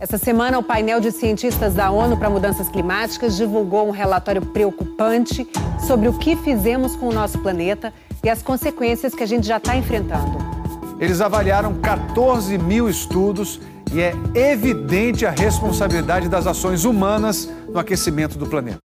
Essa semana, o painel de cientistas da ONU para Mudanças Climáticas divulgou um relatório preocupante sobre o que fizemos com o nosso planeta e as consequências que a gente já está enfrentando. Eles avaliaram 14 mil estudos e é evidente a responsabilidade das ações humanas no aquecimento do planeta.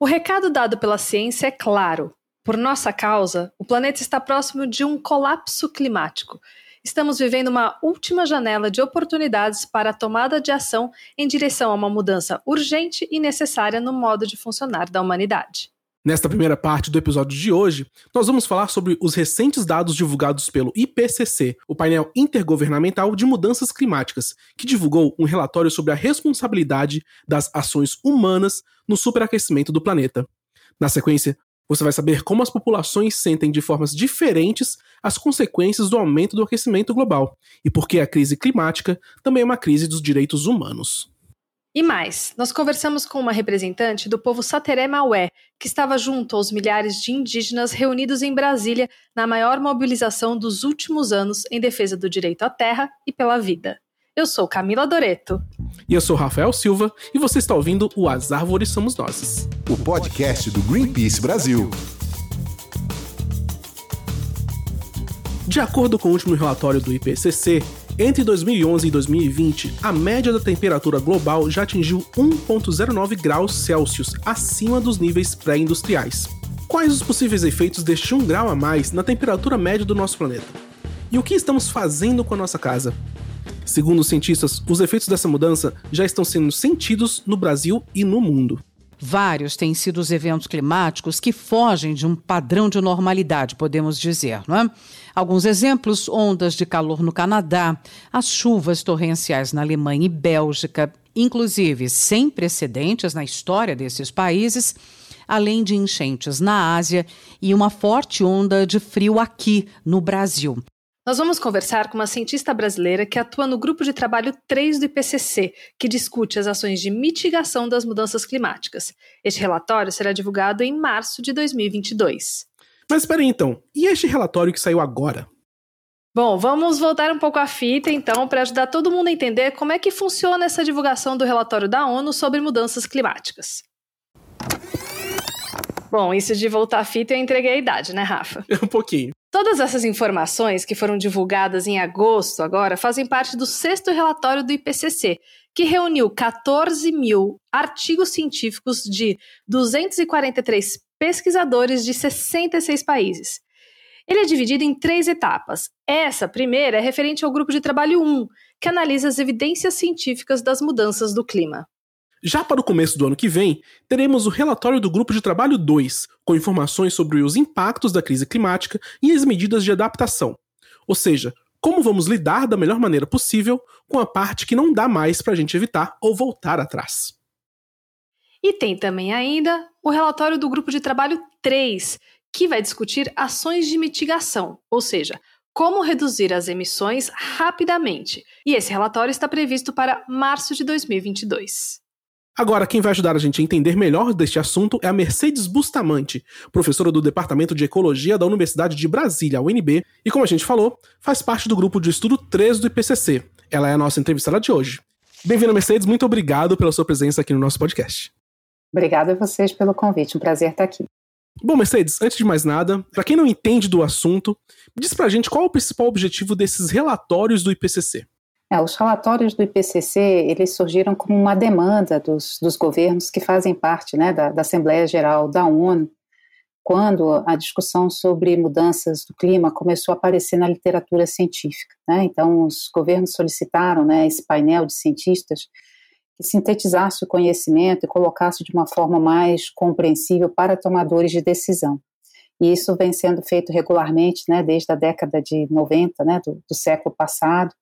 O recado dado pela ciência é claro. Por nossa causa, o planeta está próximo de um colapso climático estamos vivendo uma última janela de oportunidades para a tomada de ação em direção a uma mudança urgente e necessária no modo de funcionar da humanidade. Nesta primeira parte do episódio de hoje, nós vamos falar sobre os recentes dados divulgados pelo IPCC, o painel intergovernamental de mudanças climáticas, que divulgou um relatório sobre a responsabilidade das ações humanas no superaquecimento do planeta. Na sequência, você vai saber como as populações sentem de formas diferentes as consequências do aumento do aquecimento global e por que a crise climática também é uma crise dos direitos humanos. E mais, nós conversamos com uma representante do povo Sateré Maué, que estava junto aos milhares de indígenas reunidos em Brasília na maior mobilização dos últimos anos em defesa do direito à terra e pela vida. Eu sou Camila Doreto. E eu sou Rafael Silva, e você está ouvindo o As Árvores Somos Nós. O podcast do Greenpeace Brasil. De acordo com o último relatório do IPCC, entre 2011 e 2020, a média da temperatura global já atingiu 1,09 graus Celsius acima dos níveis pré-industriais. Quais os possíveis efeitos deste 1 grau a mais na temperatura média do nosso planeta? E o que estamos fazendo com a nossa casa? Segundo os cientistas, os efeitos dessa mudança já estão sendo sentidos no Brasil e no mundo. Vários têm sido os eventos climáticos que fogem de um padrão de normalidade, podemos dizer, não é? Alguns exemplos: ondas de calor no Canadá, as chuvas torrenciais na Alemanha e Bélgica, inclusive sem precedentes na história desses países, além de enchentes na Ásia e uma forte onda de frio aqui no Brasil. Nós vamos conversar com uma cientista brasileira que atua no grupo de trabalho 3 do IPCC, que discute as ações de mitigação das mudanças climáticas. Este relatório será divulgado em março de 2022. Mas espera aí então, e este relatório que saiu agora? Bom, vamos voltar um pouco à fita então para ajudar todo mundo a entender como é que funciona essa divulgação do relatório da ONU sobre mudanças climáticas. Bom, isso de voltar à fita eu entreguei a idade, né, Rafa? Um pouquinho. Todas essas informações que foram divulgadas em agosto agora fazem parte do sexto relatório do IPCC, que reuniu 14 mil artigos científicos de 243 pesquisadores de 66 países. Ele é dividido em três etapas. Essa primeira é referente ao grupo de trabalho 1, que analisa as evidências científicas das mudanças do clima. Já para o começo do ano que vem, teremos o relatório do Grupo de Trabalho 2, com informações sobre os impactos da crise climática e as medidas de adaptação. Ou seja, como vamos lidar da melhor maneira possível com a parte que não dá mais para a gente evitar ou voltar atrás. E tem também ainda o relatório do Grupo de Trabalho 3, que vai discutir ações de mitigação, ou seja, como reduzir as emissões rapidamente. E esse relatório está previsto para março de 2022. Agora, quem vai ajudar a gente a entender melhor deste assunto é a Mercedes Bustamante, professora do Departamento de Ecologia da Universidade de Brasília, UNB, e como a gente falou, faz parte do grupo de estudo 3 do IPCC. Ela é a nossa entrevistada de hoje. Bem-vinda, Mercedes, muito obrigado pela sua presença aqui no nosso podcast. Obrigada a vocês pelo convite, um prazer estar aqui. Bom, Mercedes, antes de mais nada, para quem não entende do assunto, diz pra gente qual é o principal objetivo desses relatórios do IPCC. É, os relatórios do IPCC eles surgiram como uma demanda dos, dos governos que fazem parte né, da, da, Assembleia Geral da ONU, quando a discussão sobre mudanças do clima começou a aparecer na literatura científica. Né? Então, os governos solicitaram né, esse painel de cientistas que sintetizasse o conhecimento e colocasse de uma forma mais compreensível para tomadores de decisão. E isso vem sendo feito regularmente né, desde a década de 90 né, do, do século passado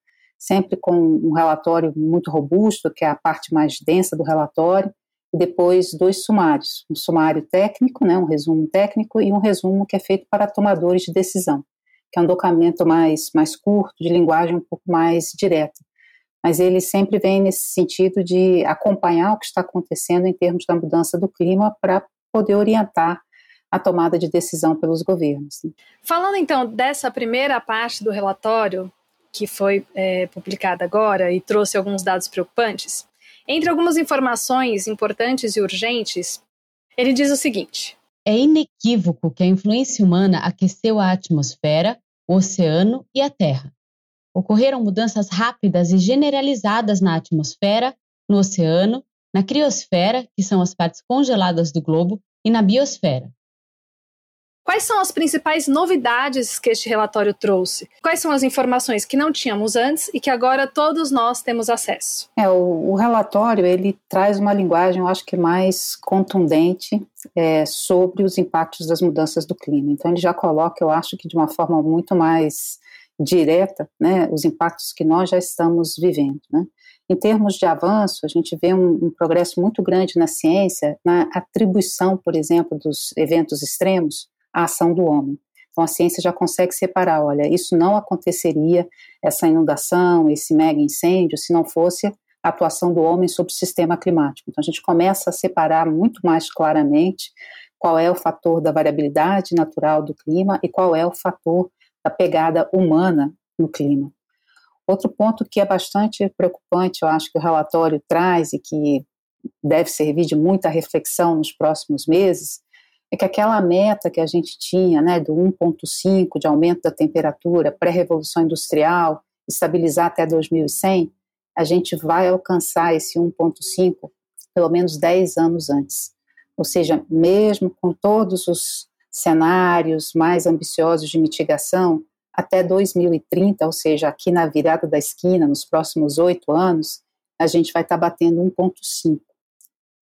sempre com um relatório muito robusto, que é a parte mais densa do relatório, e depois dois sumários, um sumário técnico, né, um resumo técnico, e um resumo que é feito para tomadores de decisão, que é um documento mais, mais curto, de linguagem um pouco mais direta. Mas ele sempre vem nesse sentido de acompanhar o que está acontecendo em termos da mudança do clima para poder orientar a tomada de decisão pelos governos. Falando então dessa primeira parte do relatório, que foi é, publicada agora e trouxe alguns dados preocupantes, entre algumas informações importantes e urgentes, ele diz o seguinte: É inequívoco que a influência humana aqueceu a atmosfera, o oceano e a Terra. Ocorreram mudanças rápidas e generalizadas na atmosfera, no oceano, na criosfera, que são as partes congeladas do globo, e na biosfera. Quais são as principais novidades que este relatório trouxe? Quais são as informações que não tínhamos antes e que agora todos nós temos acesso? É, o, o relatório ele traz uma linguagem, eu acho que mais contundente é, sobre os impactos das mudanças do clima. Então ele já coloca, eu acho que de uma forma muito mais direta, né, os impactos que nós já estamos vivendo. Né? Em termos de avanço, a gente vê um, um progresso muito grande na ciência, na atribuição, por exemplo, dos eventos extremos a ação do homem. Então a ciência já consegue separar, olha, isso não aconteceria, essa inundação, esse mega incêndio, se não fosse a atuação do homem sobre o sistema climático. Então a gente começa a separar muito mais claramente qual é o fator da variabilidade natural do clima e qual é o fator da pegada humana no clima. Outro ponto que é bastante preocupante, eu acho que o relatório traz e que deve servir de muita reflexão nos próximos meses, é que aquela meta que a gente tinha, né, do 1,5 de aumento da temperatura pré-revolução industrial, estabilizar até 2100, a gente vai alcançar esse 1,5 pelo menos 10 anos antes. Ou seja, mesmo com todos os cenários mais ambiciosos de mitigação, até 2030, ou seja, aqui na virada da esquina, nos próximos oito anos, a gente vai estar batendo 1,5.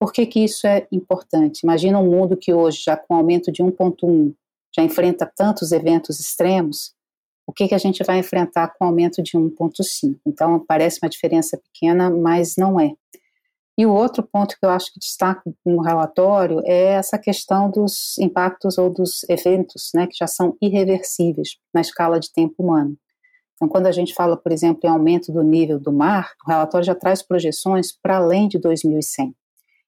Por que, que isso é importante? Imagina um mundo que hoje, já com aumento de 1,1, já enfrenta tantos eventos extremos, o que, que a gente vai enfrentar com aumento de 1,5? Então, parece uma diferença pequena, mas não é. E o outro ponto que eu acho que destaco no relatório é essa questão dos impactos ou dos eventos né, que já são irreversíveis na escala de tempo humano. Então, quando a gente fala, por exemplo, em aumento do nível do mar, o relatório já traz projeções para além de 2100.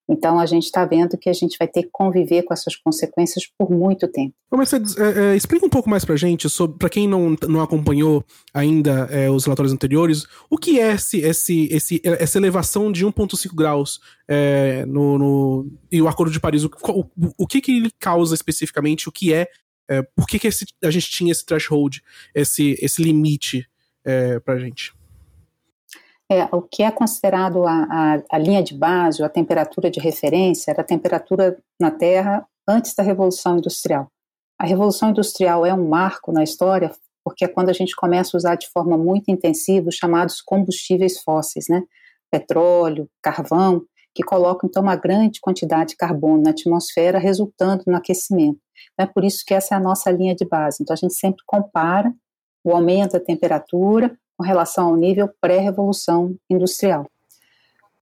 Então a gente está vendo que a gente vai ter que conviver com essas consequências por muito tempo. Mercedes, é, é, explica um pouco mais para gente, para quem não, não acompanhou ainda é, os relatórios anteriores, o que é esse, esse, esse, essa elevação de 1,5 graus é, no, no, e o Acordo de Paris? O, o, o que, que ele causa especificamente? O que é? é por que, que esse, a gente tinha esse threshold, esse, esse limite é, para a gente? É, o que é considerado a, a, a, linha de base, a temperatura de referência, era a temperatura na Terra antes da Revolução Industrial. A Revolução Industrial é um marco na história, porque é quando a gente começa a usar de forma muito intensiva os chamados combustíveis fósseis, né? Petróleo, carvão, que colocam então uma grande quantidade de carbono na atmosfera, resultando no aquecimento. É por isso que essa é a nossa linha de base. Então a gente sempre compara o aumento da temperatura com relação ao nível pré-revolução industrial.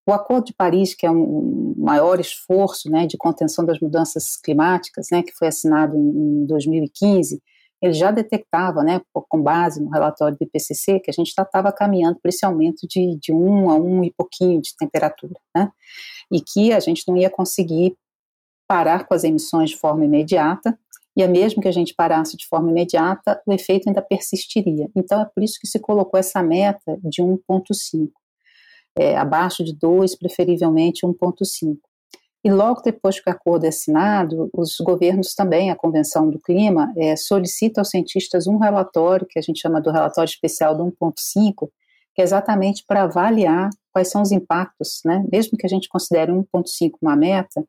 O Acordo de Paris, que é um maior esforço né, de contenção das mudanças climáticas, né, que foi assinado em, em 2015, ele já detectava, né, com base no relatório do IPCC, que a gente estava caminhando para esse aumento de, de um a um e pouquinho de temperatura, né, e que a gente não ia conseguir parar com as emissões de forma imediata, e é mesmo que a gente parasse de forma imediata, o efeito ainda persistiria. Então é por isso que se colocou essa meta de 1,5, é, abaixo de 2, preferivelmente 1,5. E logo depois que o acordo é assinado, os governos também, a Convenção do Clima, é, solicita aos cientistas um relatório, que a gente chama do relatório especial do 1,5, que é exatamente para avaliar quais são os impactos, né? mesmo que a gente considere 1,5 uma meta,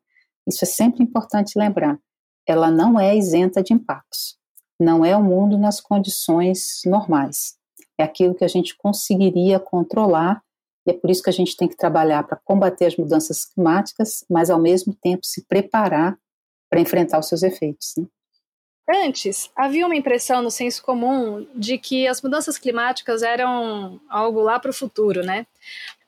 isso é sempre importante lembrar ela não é isenta de impactos. Não é o mundo nas condições normais. É aquilo que a gente conseguiria controlar e é por isso que a gente tem que trabalhar para combater as mudanças climáticas, mas ao mesmo tempo se preparar para enfrentar os seus efeitos. Né? Antes, havia uma impressão no senso comum de que as mudanças climáticas eram algo lá para o futuro, né?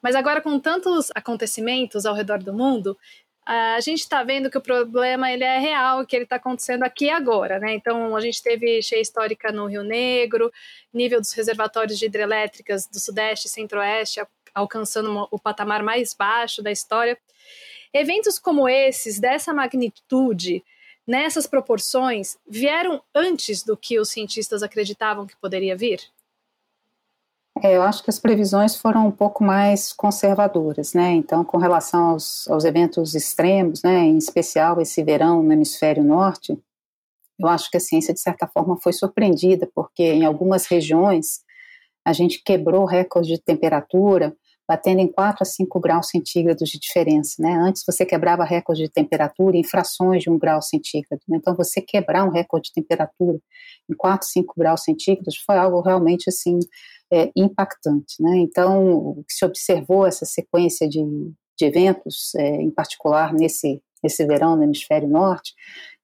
Mas agora, com tantos acontecimentos ao redor do mundo, a gente está vendo que o problema ele é real, que ele está acontecendo aqui e agora, né? Então a gente teve cheia histórica no Rio Negro, nível dos reservatórios de hidrelétricas do Sudeste e Centro-Oeste alcançando o patamar mais baixo da história. Eventos como esses, dessa magnitude, nessas proporções, vieram antes do que os cientistas acreditavam que poderia vir? É, eu acho que as previsões foram um pouco mais conservadoras, né? Então, com relação aos, aos eventos extremos, né, em especial esse verão no hemisfério norte, eu acho que a ciência, de certa forma, foi surpreendida, porque em algumas regiões a gente quebrou recorde de temperatura, batendo em 4 a 5 graus centígrados de diferença. Né? Antes você quebrava recorde de temperatura em frações de 1 grau centígrado. Então, você quebrar um recorde de temperatura em 4, 5 graus centígrados foi algo realmente assim é, impactante. Né? Então, o que se observou essa sequência de, de eventos, é, em particular nesse, nesse verão no hemisfério norte,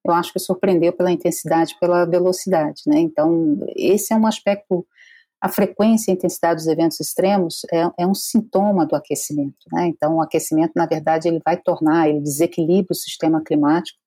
eu acho que surpreendeu pela intensidade, pela velocidade. Né? Então, esse é um aspecto a frequência e intensidade dos eventos extremos é, é um sintoma do aquecimento. Né? Então, o aquecimento, na verdade, ele vai tornar, ele desequilibra o sistema climático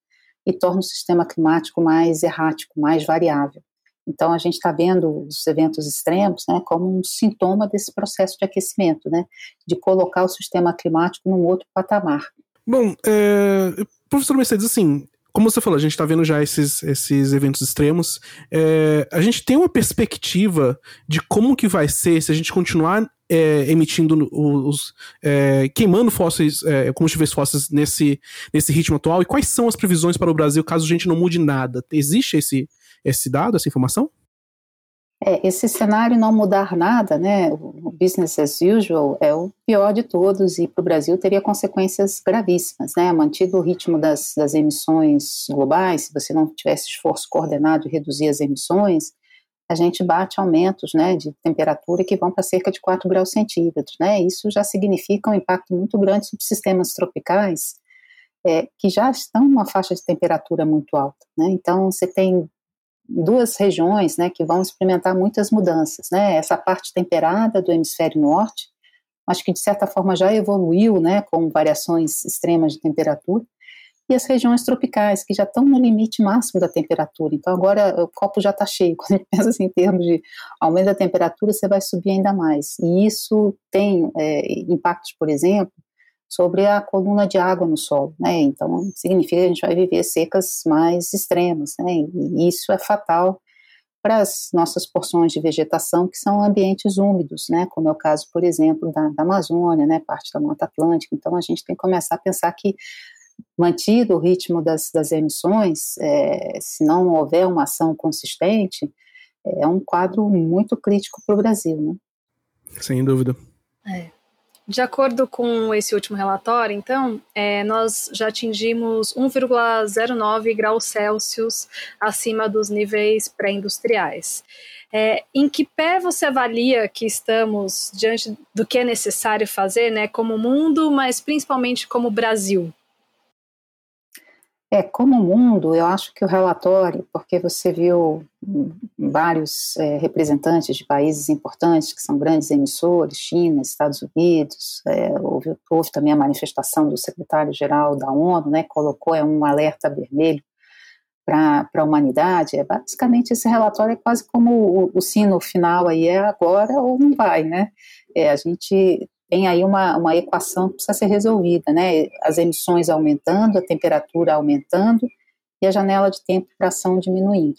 e torna o sistema climático mais errático, mais variável. Então, a gente está vendo os eventos extremos né, como um sintoma desse processo de aquecimento, né, de colocar o sistema climático num outro patamar. Bom, é, professor Mercedes, assim, como você falou, a gente está vendo já esses, esses eventos extremos. É, a gente tem uma perspectiva de como que vai ser se a gente continuar é, emitindo os. É, queimando fósseis, é, combustíveis fósseis nesse, nesse ritmo atual? E quais são as previsões para o Brasil caso a gente não mude nada? Existe esse, esse dado, essa informação? É, esse cenário não mudar nada, né, o business as usual, é o pior de todos e para o Brasil teria consequências gravíssimas, né, mantido o ritmo das, das emissões globais, se você não tivesse esforço coordenado de reduzir as emissões, a gente bate aumentos, né, de temperatura que vão para cerca de 4 graus centígrados, né, isso já significa um impacto muito grande sobre sistemas tropicais, é, que já estão numa faixa de temperatura muito alta, né, então você tem duas regiões, né, que vão experimentar muitas mudanças, né, essa parte temperada do hemisfério norte, acho que de certa forma já evoluiu, né, com variações extremas de temperatura, e as regiões tropicais, que já estão no limite máximo da temperatura. Então, agora o copo já está cheio. Quando a gente pensa assim, em termos de aumento da temperatura, você vai subir ainda mais. E isso tem é, impactos, por exemplo, sobre a coluna de água no solo, né? Então significa que a gente vai viver secas mais extremas, né? E isso é fatal para as nossas porções de vegetação que são ambientes úmidos, né? Como é o caso, por exemplo, da, da Amazônia, né? Parte da Mata Atlântica. Então a gente tem que começar a pensar que mantido o ritmo das, das emissões, é, se não houver uma ação consistente, é um quadro muito crítico para o Brasil, né? Sem dúvida. É. De acordo com esse último relatório, então, é, nós já atingimos 1,09 graus Celsius acima dos níveis pré-industriais. É, em que pé você avalia que estamos diante do que é necessário fazer, né, como mundo, mas principalmente como Brasil? É, como mundo, eu acho que o relatório, porque você viu vários é, representantes de países importantes que são grandes emissores, China, Estados Unidos, é, houve, houve, também a manifestação do secretário-geral da ONU, né, colocou é, um alerta vermelho para a humanidade, é basicamente esse relatório é quase como o, o, sino final aí é agora ou não vai, né? É, a gente tem aí uma, uma equação que precisa ser resolvida, né? As emissões aumentando, a temperatura aumentando e a janela de tempo para ação diminuindo.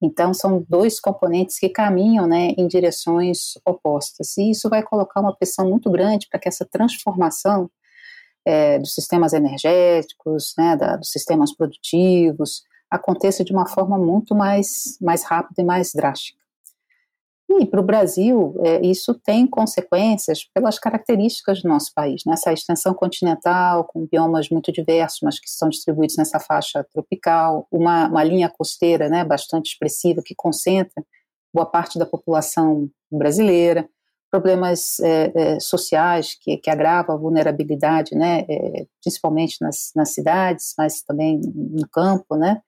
Então, são dois componentes que caminham né, em direções opostas. E isso vai colocar uma pressão muito grande para que essa transformação é, dos sistemas energéticos, né, da, dos sistemas produtivos, aconteça de uma forma muito mais, mais rápida e mais drástica. E para o Brasil, é, isso tem consequências pelas características do nosso país, né? essa extensão continental, com biomas muito diversos, mas que estão distribuídos nessa faixa tropical, uma, uma linha costeira né, bastante expressiva que concentra boa parte da população brasileira, problemas é, é, sociais que, que agravam a vulnerabilidade, né, é, principalmente nas, nas cidades, mas também no campo, né,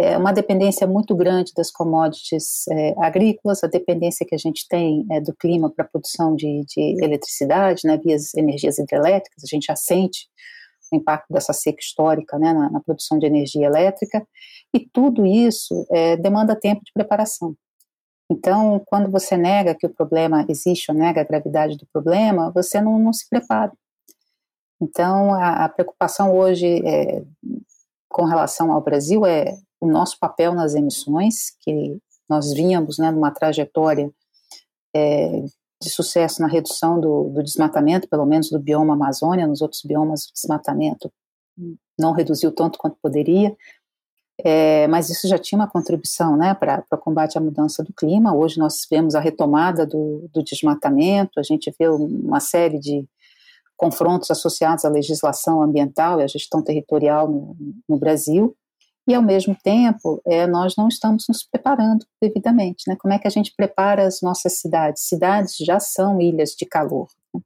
é uma dependência muito grande das commodities é, agrícolas, a dependência que a gente tem é, do clima para a produção de, de eletricidade, né, via energias hidrelétricas, a gente já sente o impacto dessa seca histórica né, na, na produção de energia elétrica, e tudo isso é, demanda tempo de preparação. Então, quando você nega que o problema existe ou nega a gravidade do problema, você não, não se prepara. Então, a, a preocupação hoje é, com relação ao Brasil é o nosso papel nas emissões, que nós vínhamos né, numa trajetória é, de sucesso na redução do, do, desmatamento, pelo menos do bioma Amazônia, nos outros biomas o desmatamento não reduziu tanto quanto poderia, é, mas isso já tinha uma contribuição né, para o combate à mudança do clima. Hoje nós vemos a retomada do, do desmatamento, a gente vê uma série de confrontos associados à legislação ambiental e à gestão territorial no, no Brasil, e ao mesmo tempo é, nós não estamos nos preparando devidamente. Né? Como é que a gente prepara as nossas cidades? Cidades já são ilhas de calor. Né?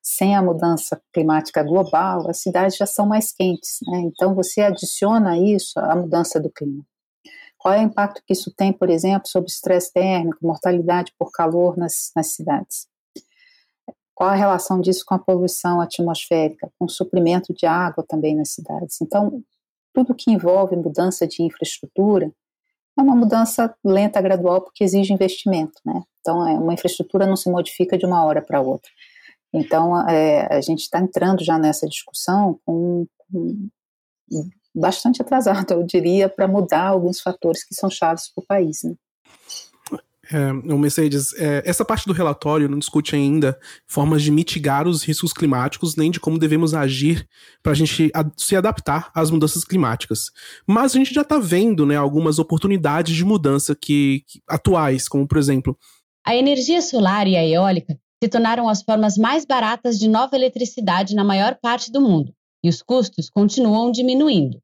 Sem a mudança climática global, as cidades já são mais quentes. Né? Então você adiciona isso à mudança do clima. Qual é o impacto que isso tem, por exemplo, sobre estresse térmico, mortalidade por calor nas, nas cidades? Qual a relação disso com a poluição atmosférica, com o suprimento de água também nas cidades? Então, tudo que envolve mudança de infraestrutura é uma mudança lenta, gradual, porque exige investimento, né? Então, é, uma infraestrutura não se modifica de uma hora para outra. Então, é, a gente está entrando já nessa discussão com, com bastante atrasado, eu diria, para mudar alguns fatores que são chaves para o país. Né? É, o Mercedes, é, essa parte do relatório não discute ainda formas de mitigar os riscos climáticos, nem de como devemos agir para a gente se adaptar às mudanças climáticas. Mas a gente já está vendo né, algumas oportunidades de mudança que, que, atuais, como por exemplo. A energia solar e a eólica se tornaram as formas mais baratas de nova eletricidade na maior parte do mundo, e os custos continuam diminuindo.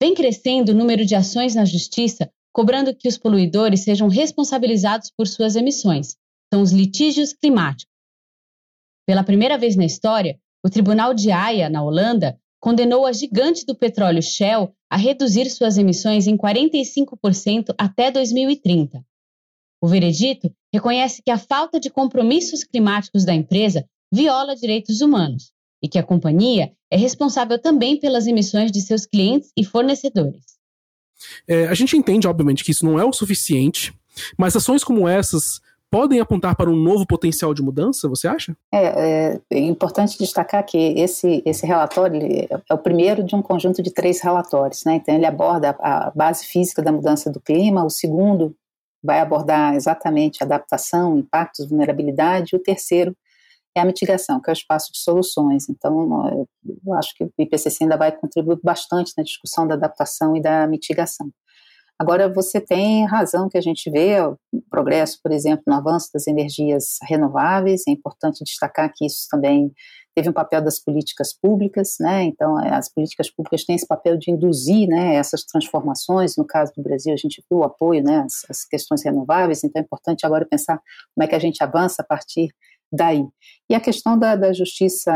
Vem crescendo o número de ações na justiça cobrando que os poluidores sejam responsabilizados por suas emissões. São os litígios climáticos. Pela primeira vez na história, o Tribunal de Haia, na Holanda, condenou a gigante do petróleo Shell a reduzir suas emissões em 45% até 2030. O veredito reconhece que a falta de compromissos climáticos da empresa viola direitos humanos e que a companhia é responsável também pelas emissões de seus clientes e fornecedores. É, a gente entende, obviamente, que isso não é o suficiente, mas ações como essas podem apontar para um novo potencial de mudança, você acha? É, é, é importante destacar que esse, esse relatório é o primeiro de um conjunto de três relatórios. Né? Então, ele aborda a base física da mudança do clima, o segundo vai abordar exatamente adaptação, impactos, vulnerabilidade, e o terceiro é a mitigação, que é o espaço de soluções. Então, eu acho que o IPCC ainda vai contribuir bastante na discussão da adaptação e da mitigação. Agora, você tem razão que a gente vê o progresso, por exemplo, no avanço das energias renováveis, é importante destacar que isso também teve um papel das políticas públicas, né? Então, as políticas públicas têm esse papel de induzir, né, essas transformações. No caso do Brasil, a gente viu o apoio, né, às, às questões renováveis. Então, é importante agora pensar como é que a gente avança a partir daí. E a questão da, da justiça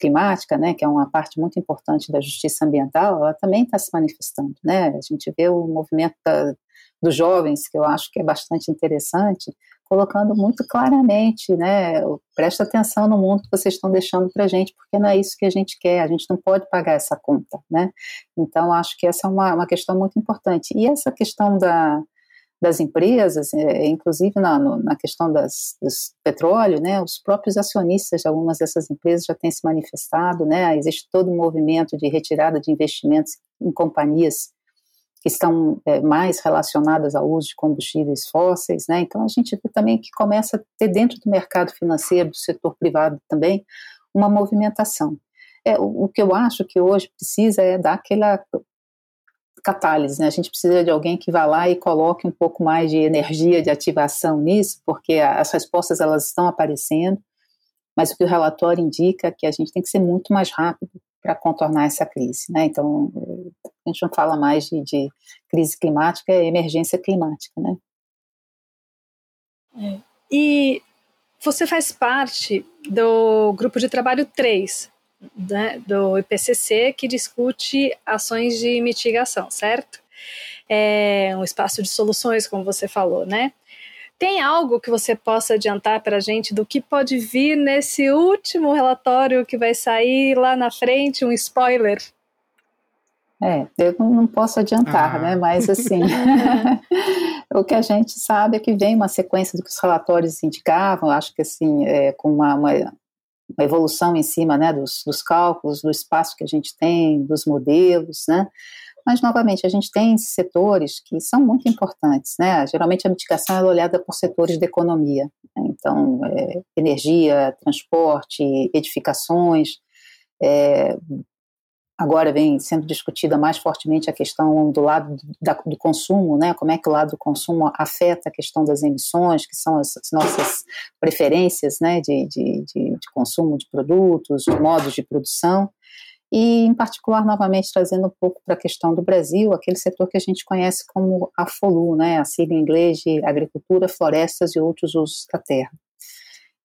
climática, né, que é uma parte muito importante da justiça ambiental, ela também está se manifestando, né? A gente vê o movimento da, dos jovens, que eu acho que é bastante interessante, colocando muito claramente, né, presta atenção no mundo que vocês estão deixando para gente, porque não é isso que a gente quer, a gente não pode pagar essa conta, né? Então, acho que essa é uma, uma questão muito importante. E essa questão da, das empresas, é, inclusive na, no, na questão das, dos petróleo, né, os próprios acionistas de algumas dessas empresas já têm se manifestado, né, existe todo um movimento de retirada de investimentos em companhias que estão é, mais relacionadas ao uso de combustíveis fósseis, né, então a gente vê também que começa a ter dentro do mercado financeiro, do setor privado também, uma movimentação. É, o, o que eu acho que hoje precisa é dar aquela catálise, né? A gente precisa de alguém que vá lá e coloque um pouco mais de energia de ativação nisso, porque as respostas elas estão aparecendo, mas o que o relatório indica é que a gente tem que ser muito mais rápido para contornar essa crise, né? Então, a gente não fala mais de, de crise climática, é emergência climática, né? É. E você faz parte do grupo de trabalho 3, né, do IPCC que discute ações de mitigação, certo? É um espaço de soluções, como você falou, né? Tem algo que você possa adiantar para a gente do que pode vir nesse último relatório que vai sair lá na frente, um spoiler? É, eu não posso adiantar, ah. né? Mas assim, o que a gente sabe é que vem uma sequência do que os relatórios indicavam. Acho que assim, é, com uma, uma, uma evolução em cima né, dos, dos cálculos, do espaço que a gente tem, dos modelos, né? Mas, novamente, a gente tem setores que são muito importantes, né? Geralmente a mitigação é olhada por setores da economia. Né? Então, é, energia, transporte, edificações, é, agora vem sendo discutida mais fortemente a questão do lado da, do consumo, né? Como é que o lado do consumo afeta a questão das emissões, que são as, as nossas preferências, né? De, de, de, de, consumo de produtos, modos de produção. E, em particular, novamente trazendo um pouco para a questão do Brasil, aquele setor que a gente conhece como a FOLU, né? A sigla em inglês de Agricultura, Florestas e Outros Usos da Terra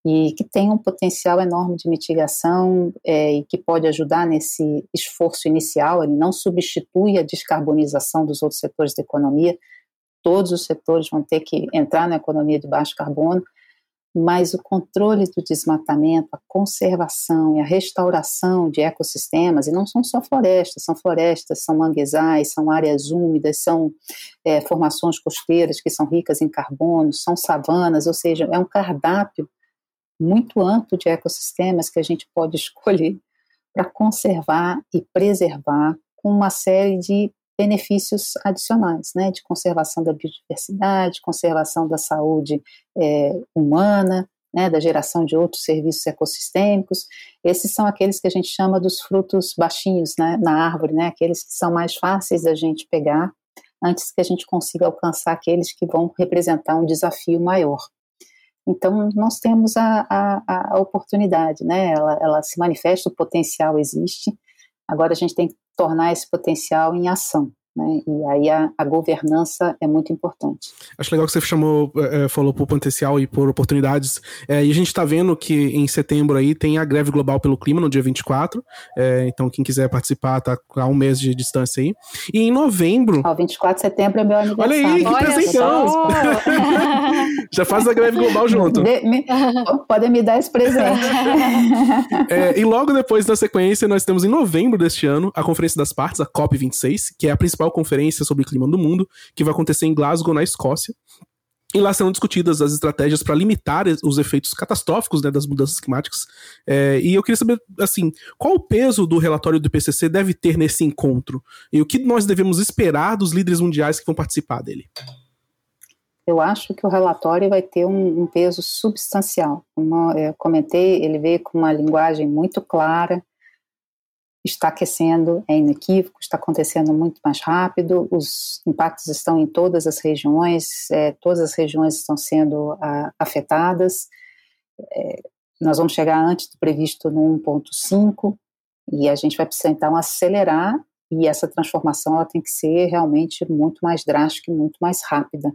e que tem um potencial enorme de mitigação é, e que pode ajudar nesse esforço inicial. Ele não substitui a descarbonização dos outros setores da economia. Todos os setores vão ter que entrar na economia de baixo carbono, mas o controle do desmatamento, a conservação e a restauração de ecossistemas, e não são só florestas, são florestas, são manguezais, são áreas úmidas, são é, formações costeiras que são ricas em carbono, são savanas, ou seja, é um cardápio muito amplo de ecossistemas que a gente pode escolher para conservar e preservar com uma série de benefícios adicionais, né, de conservação da biodiversidade, conservação da saúde é, humana, né, da geração de outros serviços ecossistêmicos. Esses são aqueles que a gente chama dos frutos baixinhos né, na árvore, né, aqueles que são mais fáceis da gente pegar antes que a gente consiga alcançar aqueles que vão representar um desafio maior. Então, nós temos a, a, a oportunidade, né? Ela, ela se manifesta, o potencial existe, agora a gente tem que tornar esse potencial em ação. Né? E aí a, a, governança é muito importante. Acho legal que você chamou, é, falou por potencial e por oportunidades. É, e a gente está vendo que em setembro aí tem a greve global pelo clima no dia 24. É, então, quem quiser participar, tá a um mês de distância aí. E em novembro. Ó, 24 de setembro é meu aniversário. Olha aí, que Olha presentão! Já faz a greve global junto. De, me, podem me dar esse presente. É, e logo depois, na sequência, nós temos em novembro deste ano a Conferência das Partes, a COP26, que é a principal principal conferência sobre clima do mundo, que vai acontecer em Glasgow, na Escócia. E lá serão discutidas as estratégias para limitar os efeitos catastróficos né, das mudanças climáticas. É, e eu queria saber, assim, qual o peso do relatório do IPCC deve ter nesse encontro? E o que nós devemos esperar dos líderes mundiais que vão participar dele? Eu acho que o relatório vai ter um, um peso substancial. Como eu comentei, ele veio com uma linguagem muito clara, está aquecendo, é inequívoco, está acontecendo muito mais rápido, os impactos estão em todas as regiões, é, todas as regiões estão sendo a, afetadas. É, nós vamos chegar antes do previsto no 1.5 e a gente vai precisar então acelerar e essa transformação ela tem que ser realmente muito mais drástica e muito mais rápida.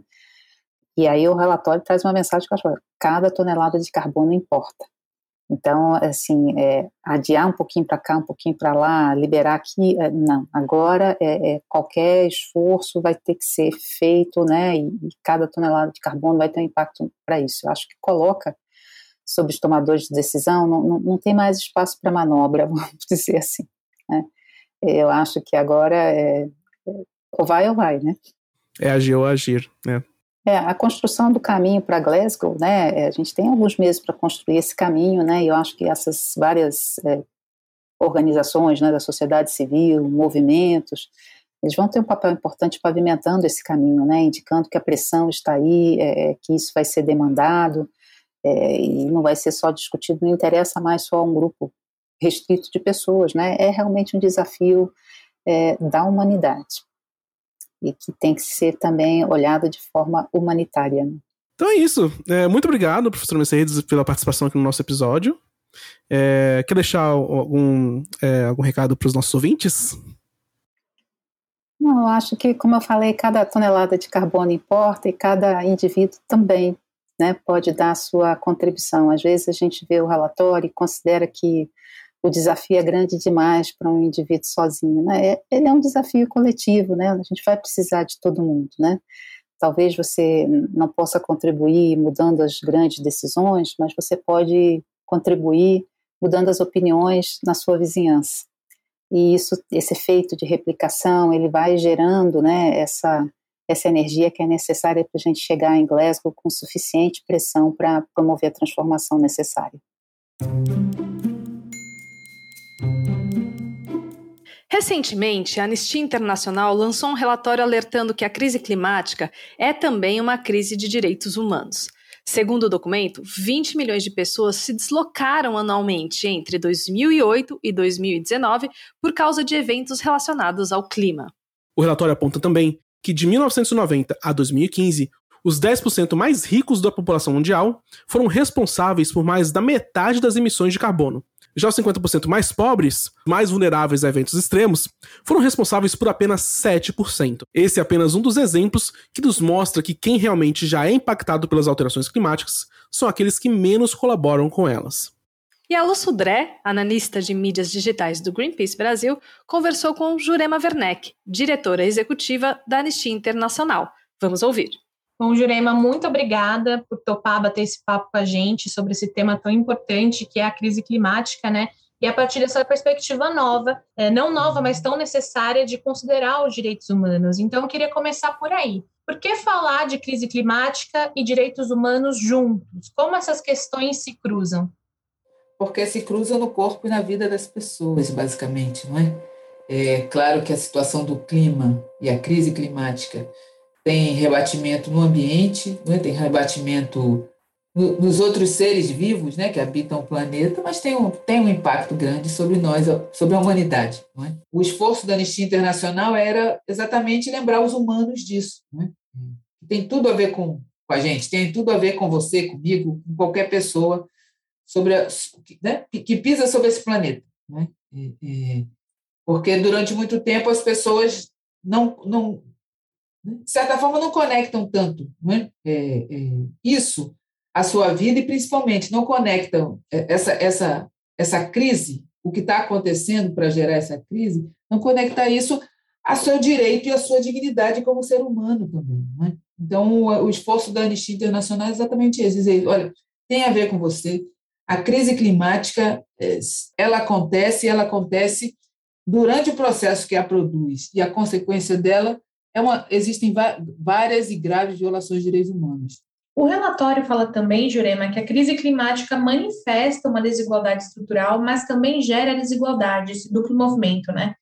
E aí o relatório traz uma mensagem que cada tonelada de carbono importa. Então, assim, é, adiar um pouquinho para cá, um pouquinho para lá, liberar aqui, é, não. Agora, é, é, qualquer esforço vai ter que ser feito, né? E, e cada tonelada de carbono vai ter um impacto para isso. Eu acho que coloca sobre os tomadores de decisão, não, não, não tem mais espaço para manobra, vamos dizer assim. Né? Eu acho que agora é, é ou vai ou vai, né? É agir ou agir, né? É, a construção do caminho para Glasgow, né, é, a gente tem alguns meses para construir esse caminho, né, e eu acho que essas várias é, organizações né, da sociedade civil, movimentos, eles vão ter um papel importante pavimentando esse caminho, né, indicando que a pressão está aí, é, é que isso vai ser demandado, é, e não vai ser só discutido, não interessa mais só a um grupo restrito de pessoas, né, é realmente um desafio da humanidade e que tem que ser também olhada de forma humanitária. Então é isso. É, muito obrigado, professor Mercedes, pela participação aqui no nosso episódio. É, quer deixar algum, é, algum recado para os nossos ouvintes? Não, eu acho que, como eu falei, cada tonelada de carbono importa e cada indivíduo também né, pode dar a sua contribuição. Às vezes a gente vê o relatório e considera que o desafio é grande demais para um indivíduo sozinho, né? É, ele é um desafio coletivo, né? A gente vai precisar de todo mundo, né? Talvez você não possa contribuir mudando as grandes decisões, mas você pode contribuir mudando as opiniões na sua vizinhança. E isso, esse efeito de replicação, ele vai gerando, né? Essa essa energia que é necessária para a gente chegar em Glasgow com suficiente pressão para promover a transformação necessária. Recentemente, a Anistia Internacional lançou um relatório alertando que a crise climática é também uma crise de direitos humanos. Segundo o documento, 20 milhões de pessoas se deslocaram anualmente entre 2008 e 2019 por causa de eventos relacionados ao clima. O relatório aponta também que de 1990 a 2015, os 10% mais ricos da população mundial foram responsáveis por mais da metade das emissões de carbono. Já os 50% mais pobres, mais vulneráveis a eventos extremos, foram responsáveis por apenas 7%. Esse é apenas um dos exemplos que nos mostra que quem realmente já é impactado pelas alterações climáticas são aqueles que menos colaboram com elas. E a Lu Sudré, analista de mídias digitais do Greenpeace Brasil, conversou com Jurema Werneck, diretora executiva da Anistia Internacional. Vamos ouvir. Bom, Jurema, muito obrigada por topar bater esse papo com a gente sobre esse tema tão importante que é a crise climática, né? E a partir dessa perspectiva nova, é, não nova, mas tão necessária de considerar os direitos humanos. Então, eu queria começar por aí. Por que falar de crise climática e direitos humanos juntos? Como essas questões se cruzam? Porque se cruzam no corpo e na vida das pessoas, basicamente, não é? É claro que a situação do clima e a crise climática tem rebatimento no ambiente, né? tem rebatimento no, nos outros seres vivos né, que habitam o planeta, mas tem um, tem um impacto grande sobre nós, sobre a humanidade. É? O esforço da Anistia Internacional era exatamente lembrar os humanos disso. É? Tem tudo a ver com, com a gente, tem tudo a ver com você, comigo, com qualquer pessoa sobre a, né, que pisa sobre esse planeta. É? É, porque durante muito tempo as pessoas não, não de certa forma, não conectam tanto né? é, é, isso à sua vida e, principalmente, não conectam essa, essa, essa crise, o que está acontecendo para gerar essa crise, não conecta isso a seu direito e a sua dignidade como ser humano também. Né? Então, o, o, esforço da Anistia Internacional é exatamente esse, dizer, olha, tem a ver com você, a crise climática, é, ela acontece e ela acontece durante o processo que a produz e a consequência dela é uma, existem várias e graves violações de direitos humanos. O relatório fala também, Jurema, que a crise climática manifesta uma desigualdade estrutural, mas também gera desigualdade, esse duplo movimento, né?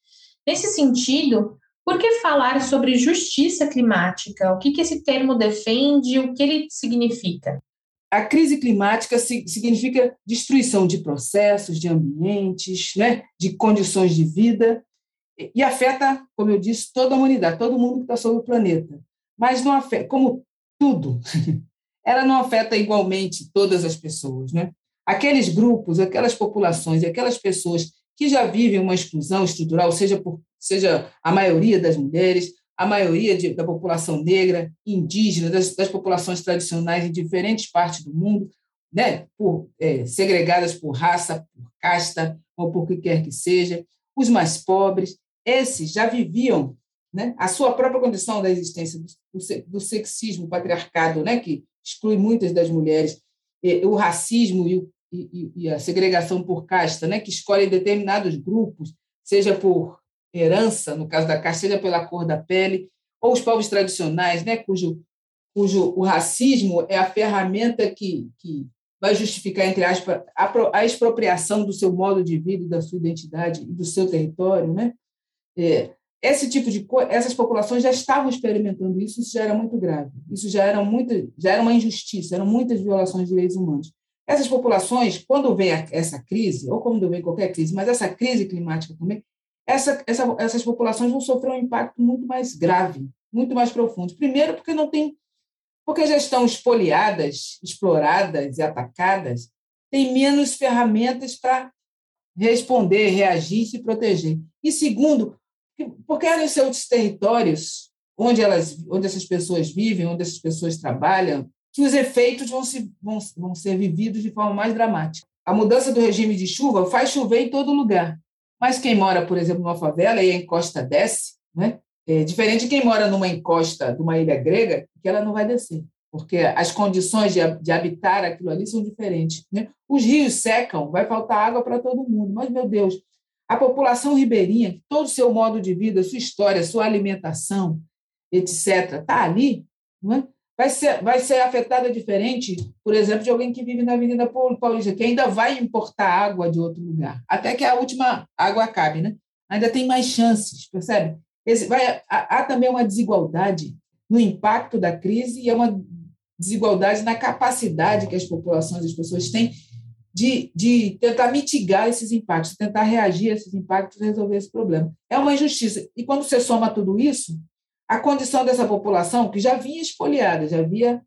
Nesse sentido, por que falar sobre justiça climática? O que, que esse termo defende? O que ele significa? A crise climática significa destruição de processos, de ambientes, né, de condições de vida, e afeta, como eu disse, toda a humanidade, todo mundo que está sobre o planeta. Mas não afeta, como tudo, ela não afeta igualmente todas as pessoas. Né? Aqueles grupos, aquelas populações, aquelas pessoas que já vivem uma exclusão estrutural, seja, por, seja a maioria das mulheres, a maioria de, da população negra, indígena, das, das, populações tradicionais em diferentes partes do mundo, né, por, é, segregadas por raça, por casta, ou por que quer que seja, os mais pobres, esses já viviam né, a sua própria condição da existência do, do sexismo, patriarcado, né, que exclui muitas das mulheres, o racismo e, e, e, a segregação por casta, né, que escolhe determinados grupos, seja por herança, no caso da casta, seja pela cor da pele, ou os povos tradicionais, né, cujo, cujo o racismo é a ferramenta que, que vai justificar, entre aspas, a, expropriação do seu modo de vida, da sua identidade e do seu território, né? É, esse tipo de essas populações já estavam experimentando isso, isso já era muito grave. Isso já era muito, já era uma injustiça, eram muitas violações de direitos humanos. Essas populações, quando vem essa crise, ou quando vem qualquer crise, mas essa crise climática também, essa, essa, essas populações vão sofrer um impacto muito mais grave, muito mais profundo. Primeiro, porque não tem, porque já estão espoliadas, exploradas e atacadas, têm menos ferramentas para responder, reagir, se proteger. E segundo, porque eram seus territórios onde elas, onde essas pessoas vivem, onde essas pessoas trabalham, que os efeitos vão, se, vão, vão ser vividos de forma mais dramática. A mudança do regime de chuva faz chover em todo lugar, mas quem mora, por exemplo, numa favela e a encosta desce, né? é diferente de quem mora numa encosta de uma ilha grega, que ela não vai descer, porque as condições de, de habitar aquilo ali são diferentes. Né? Os rios secam, vai faltar água para todo mundo, mas, meu Deus, a população ribeirinha, todo o seu modo de vida, sua história, sua alimentação, etc., está ali, não é? vai, ser, vai ser afetada diferente, por exemplo, de alguém que vive na Avenida Paulista, que ainda vai importar água de outro lugar, até que a última água acabe. Né? ainda tem mais chances, percebe? Esse, vai, há, há também uma desigualdade no impacto da crise e é uma desigualdade na capacidade que as populações, as pessoas têm de, de tentar mitigar esses impactos, tentar reagir a esses impactos resolver esse problema. É uma injustiça. E quando você soma tudo isso, a condição dessa população, que já vinha espoliada, já havia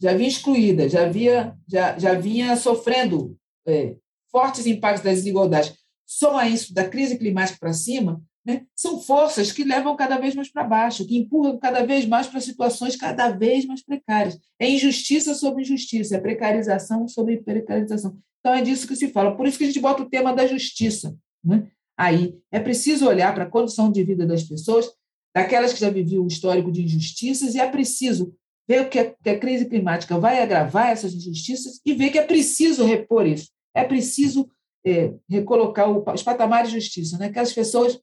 já vinha excluída, já, havia, já, já vinha sofrendo é, fortes impactos das desigualdades. Soma isso da crise climática para cima, né, são forças que levam cada vez mais para baixo, que empurram cada vez mais para situações cada vez mais precárias. É injustiça sobre injustiça, é precarização sobre precarização. Então, é disso que se fala. Por isso que a gente bota o tema da justiça. Né? Aí, é preciso olhar para a condição de vida das pessoas, daquelas que já viviam um histórico de injustiças, e é preciso ver que a, que a crise climática vai agravar essas injustiças e ver que é preciso repor isso. É preciso é, recolocar o, os patamares de justiça, né? que as pessoas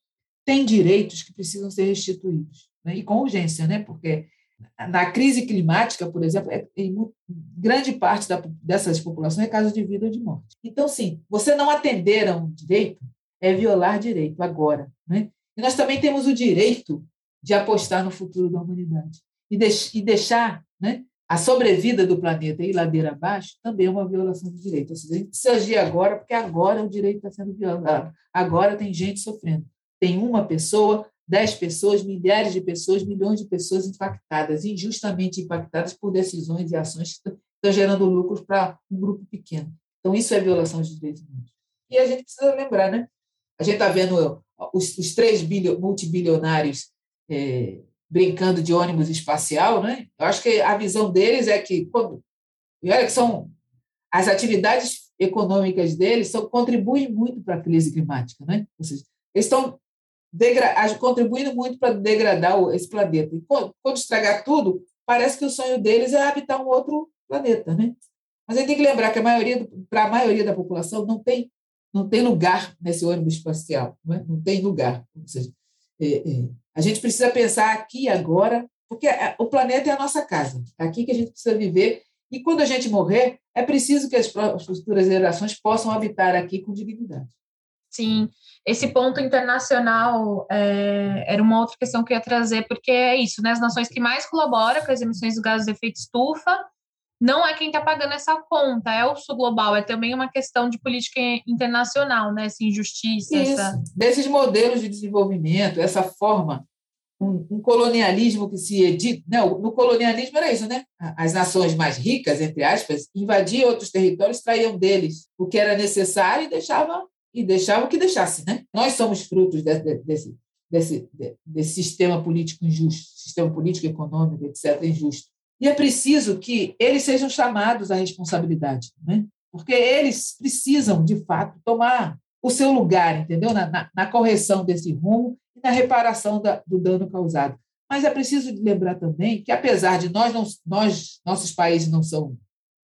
têm direitos que precisam ser restituídos, né? e com urgência, né? porque na crise climática, por exemplo, é, em grande parte da, dessas populações é caso de vida ou de morte. Então, sim, você não atender a um direito é violar direito agora. Né? E nós também temos o direito de apostar no futuro da humanidade. E, deix, e deixar né, a sobrevida do planeta ir ladeira abaixo também é uma violação de direito. Ou seja, a gente precisa agir agora, porque agora o direito está sendo violado. Agora tem gente sofrendo. Tem uma pessoa, dez pessoas, milhares de pessoas, milhões de pessoas impactadas, injustamente impactadas por decisões e ações que estão gerando lucros para um grupo pequeno. Então, isso é violação de direitos humanos. E a gente precisa lembrar, né? A gente está vendo os, os três multibilionários é, brincando de ônibus espacial, né? Eu acho que a visão deles é que, quando, e olha que são as atividades econômicas deles são, contribuem muito para a crise climática, né? Ou seja, eles estão contribuindo muito para degradar esse planeta. E quando, estragar tudo, parece que o sonho deles é habitar um outro planeta, né? Mas a gente tem que lembrar que a maioria, para a maioria da população, não tem, não tem lugar nesse ônibus espacial, não, é? não tem lugar. Seja, é, é, a gente precisa pensar aqui agora, porque o planeta é a nossa casa, é aqui que a gente precisa viver. E quando a gente morrer, é preciso que as futuras gerações possam habitar aqui com dignidade. Sim, esse ponto internacional é, era uma outra questão que eu ia trazer, porque é isso, né? As nações que mais colaboram com as emissões de gases de efeito estufa não é quem está pagando essa conta, é o sul global, é também uma questão de política internacional, né? Essa injustiça. Isso. Essa... Desses modelos de desenvolvimento, essa forma, um, um colonialismo que se edita. Né? No colonialismo era isso, né? As nações mais ricas, entre aspas, invadiam outros territórios, traíam deles o que era necessário e deixavam e deixavam que deixasse, né? Nós somos frutos desse, desse, desse, desse sistema político injusto, sistema político, econômico, etc., injusto. E é preciso que eles sejam chamados à responsabilidade, né? porque eles precisam, de fato, tomar o seu lugar, entendeu? Na, na, na correção desse rumo e na reparação da, do dano causado. Mas é preciso lembrar também que, apesar de nós, não, nós nossos países não são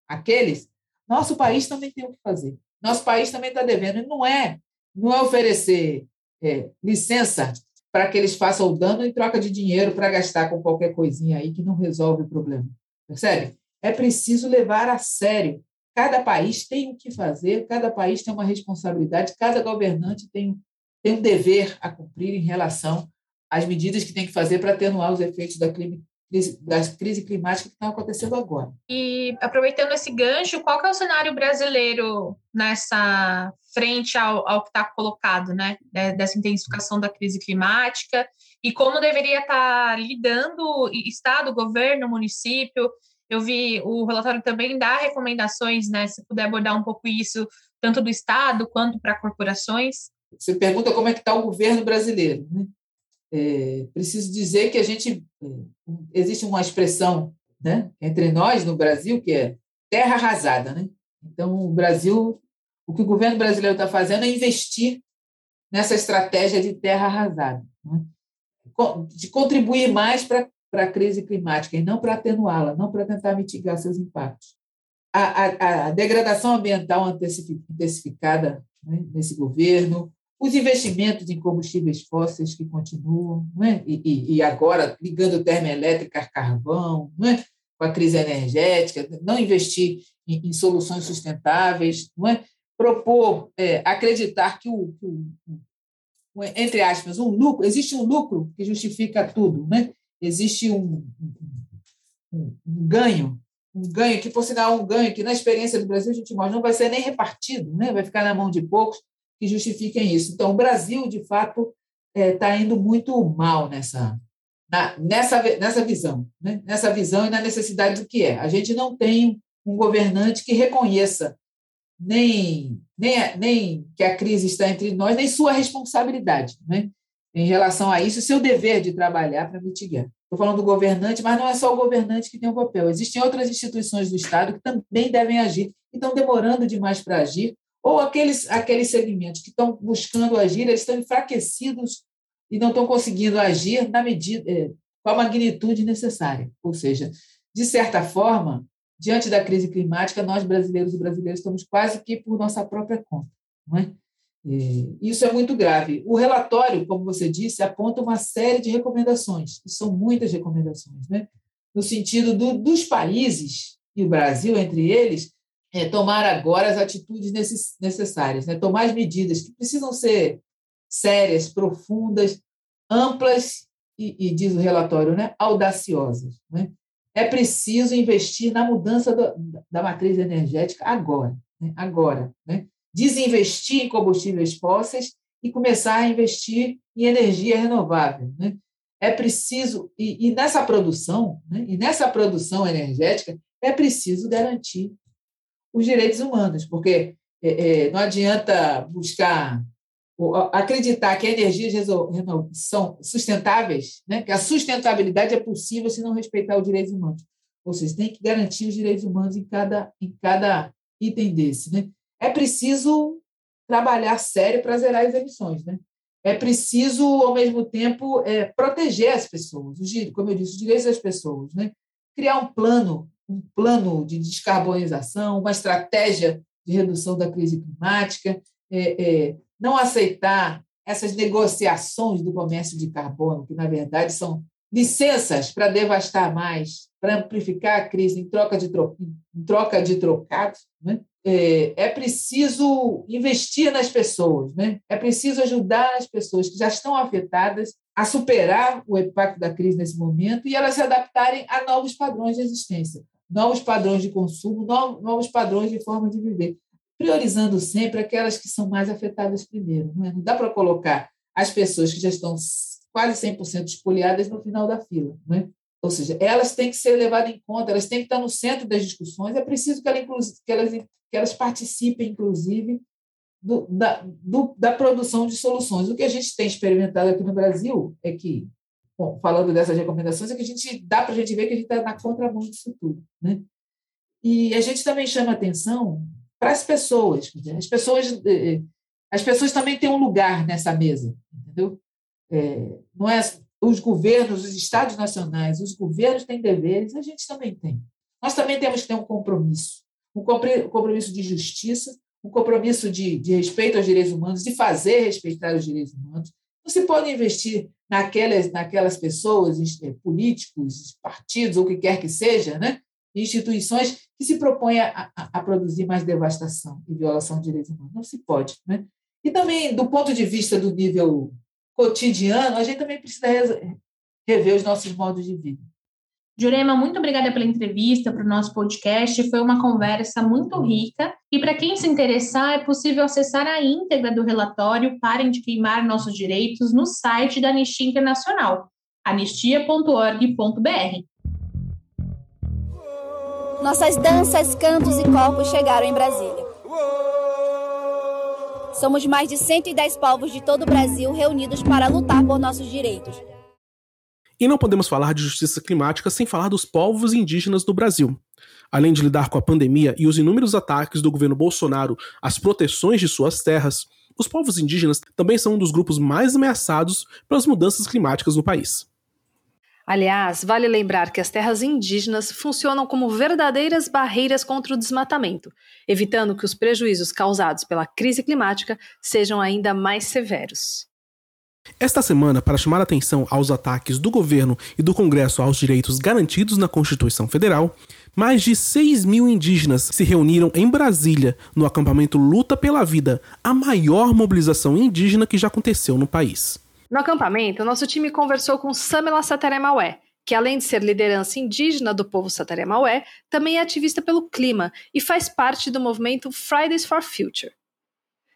aqueles, nosso país também tem o que fazer. Nosso país também está devendo. E não é, não é oferecer é, licença para que eles façam o dano em troca de dinheiro para gastar com qualquer coisinha aí que não resolve o problema. Percebe? É preciso levar a sério. Cada país tem o que fazer, cada país tem uma responsabilidade, cada governante tem, tem um dever a cumprir em relação às medidas que tem que fazer para atenuar os efeitos da crise, da crise climática que estão acontecendo agora. E aproveitando esse gancho, qual que é o cenário brasileiro nessa frente ao, ao que está colocado, né, dessa intensificação da crise climática e como deveria estar tá lidando Estado, governo, município. Eu vi o relatório também dá recomendações, né, se puder abordar um pouco isso, tanto do Estado quanto para corporações. Você pergunta como é que está o governo brasileiro, né? É, preciso dizer que a gente é, existe uma expressão né, entre nós no Brasil que é terra arrasada. Né? Então, o Brasil, o que o governo brasileiro está fazendo é investir nessa estratégia de terra arrasada, né? de contribuir mais para a crise climática e não para atenuá-la, não para tentar mitigar seus impactos. A, a, a degradação ambiental intensificada né, nesse governo, os investimentos em combustíveis fósseis que continuam, é? e, e, e, agora ligando termoelétrica a carvão, é? com a crise energética, não investir em, em soluções sustentáveis, é? propor, é, acreditar que o, que o, entre aspas, um lucro, existe um lucro que justifica tudo, né? Existe um, um, um ganho, um ganho que, por sinal, um ganho que na experiência do Brasil a gente mostra, não vai ser nem repartido, vai ficar na mão de poucos que justifiquem isso. Então, o Brasil, de fato, está é, indo muito mal nessa, na, nessa, nessa visão, né? nessa visão e na necessidade do que é. A gente não tem um governante que reconheça nem, nem, nem que a crise está entre nós, nem sua responsabilidade né? em relação a isso, seu dever de trabalhar para mitigar. Estou falando do governante, mas não é só o governante que tem um papel. Existem outras instituições do Estado que também devem agir e estão demorando demais para agir, ou aqueles, aqueles segmentos que estão buscando agir, eles estão enfraquecidos e não estão conseguindo agir na medida, é, com a magnitude necessária. Ou seja, de certa forma, diante da crise climática, nós brasileiros e brasileiras estamos quase que por nossa própria conta. É? Isso é muito grave. O relatório, como você disse, aponta uma série de recomendações, e são muitas recomendações, né? no sentido do, dos países, e o Brasil entre eles, é, tomar agora as atitudes necessárias, né? tomar as medidas que precisam ser sérias, profundas, amplas e, e diz o relatório, né? audaciosas. Né? É preciso investir na mudança do, da matriz energética agora, né? agora, né? desinvestir em combustíveis fósseis e começar a investir em energia renovável. Né? É preciso, e, e nessa produção, né? e nessa produção energética, é preciso garantir os direitos humanos, porque é, é, não adianta buscar acreditar que energias são sustentáveis, né? que a sustentabilidade é possível se não respeitar os direitos humanos. Ou seja, tem que garantir os direitos humanos em cada, em cada item desse. Né? é preciso trabalhar sério para zerar as emissões. Né? É preciso, ao mesmo tempo, é, proteger as pessoas, como eu disse, os direitos das pessoas. Né? Criar um plano, um plano de descarbonização, uma estratégia de redução da crise climática, é, é, não aceitar essas negociações do comércio de carbono, que, na verdade, são licenças para devastar mais, para amplificar a crise em troca de, tro em troca de trocados. Né? é, é preciso investir nas pessoas, né? é preciso ajudar as pessoas que já estão afetadas a superar o impacto da crise nesse momento e elas se adaptarem a novos padrões de existência, novos padrões de consumo, novos padrões de forma de viver, priorizando sempre aquelas que são mais afetadas primeiro. Não, é? não dá para colocar as pessoas que já estão quase 100% espoliadas no final da fila. Não é? Ou seja, elas têm que ser levadas em conta, elas têm que estar no centro das discussões, é preciso que, que, elas, que elas participem, inclusive, do, da, do, da produção de soluções. O que a gente tem experimentado aqui no Brasil é que, bom, falando dessas recomendações, é que a gente dá para a gente ver que a gente está na contramão disso tudo. Né? E a gente também chama atenção para as pessoas. As pessoas, eh, eh, as pessoas também têm um lugar nessa mesa, entendeu? É, não é os governos, os estados nacionais, os governos têm deveres, a gente também tem. Nós também temos que ter um compromisso, um compromisso de justiça, um compromisso de, de respeito aos direitos humanos, de fazer respeitar os direitos humanos. Não se pode investir naquelas, naquelas pessoas, eh, políticos, partidos, ou o que quer que seja, né? instituições que se propõem a, a, a, produzir mais devastação e violação de direitos humanos. Não se pode. Né? E também, do ponto de vista do nível cotidiano, a gente também precisa rever os nossos modos de vida. Jurema, muito obrigada pela entrevista para o nosso podcast. Foi uma conversa muito rica. E para quem se interessar, é possível acessar a íntegra do relatório Parem de Queimar Nossos Direitos no site da Anistia Internacional, anistia.org.br. Nossas danças, cantos e corpos chegaram em Brasília. Somos mais de 110 povos de todo o Brasil reunidos para lutar por nossos direitos. E não podemos falar de justiça climática sem falar dos povos indígenas do Brasil. Além de lidar com a pandemia e os inúmeros ataques do governo Bolsonaro às proteções de suas terras, os povos indígenas também são um dos grupos mais ameaçados pelas mudanças climáticas no país. Aliás, vale lembrar que as terras indígenas funcionam como verdadeiras barreiras contra o desmatamento, evitando que os prejuízos causados pela crise climática sejam ainda mais severos. Esta semana, para chamar atenção aos ataques do governo e do Congresso aos direitos garantidos na Constituição Federal, mais de 6 mil indígenas se reuniram em Brasília no acampamento Luta pela Vida, a maior mobilização indígena que já aconteceu no país. No acampamento, nosso time conversou com Samela Sateremaué, que além de ser liderança indígena do povo Sateremaué, também é ativista pelo clima e faz parte do movimento Fridays for Future.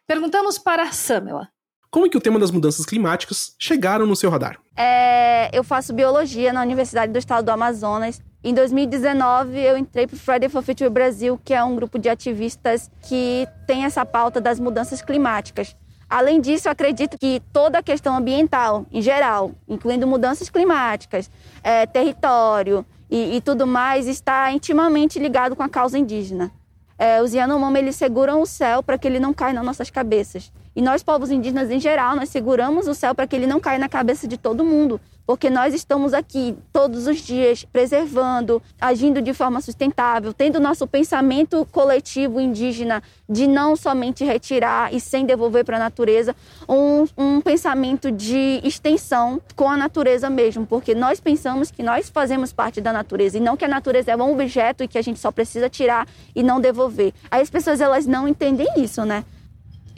Perguntamos para Samela como é que o tema das mudanças climáticas chegaram no seu radar? É, eu faço biologia na Universidade do Estado do Amazonas. Em 2019, eu entrei para o Friday for Future Brasil, que é um grupo de ativistas que tem essa pauta das mudanças climáticas. Além disso, acredito que toda a questão ambiental, em geral, incluindo mudanças climáticas, é, território e, e, tudo mais, está intimamente ligado com a causa indígena. É, os Yanomami, eles seguram o céu para que ele não caia nas nossas cabeças. E nós, povos indígenas em geral, nós seguramos o céu para que ele não caia na cabeça de todo mundo, porque nós estamos aqui todos os dias preservando, agindo de forma sustentável, tendo nosso pensamento coletivo indígena de não somente retirar e sem devolver para a natureza, um, um pensamento de extensão com a natureza mesmo, porque nós pensamos que nós fazemos parte da natureza e não que a natureza é um objeto e que a gente só precisa tirar e não devolver. Aí as pessoas elas não entendem isso, né?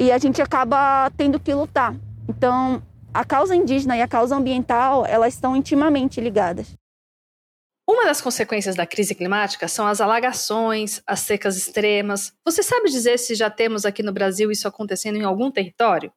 E a gente acaba tendo que lutar. Então, a causa indígena e a causa ambiental, elas estão intimamente ligadas. Uma das consequências da crise climática são as alagações, as secas extremas. Você sabe dizer se já temos aqui no Brasil isso acontecendo em algum território?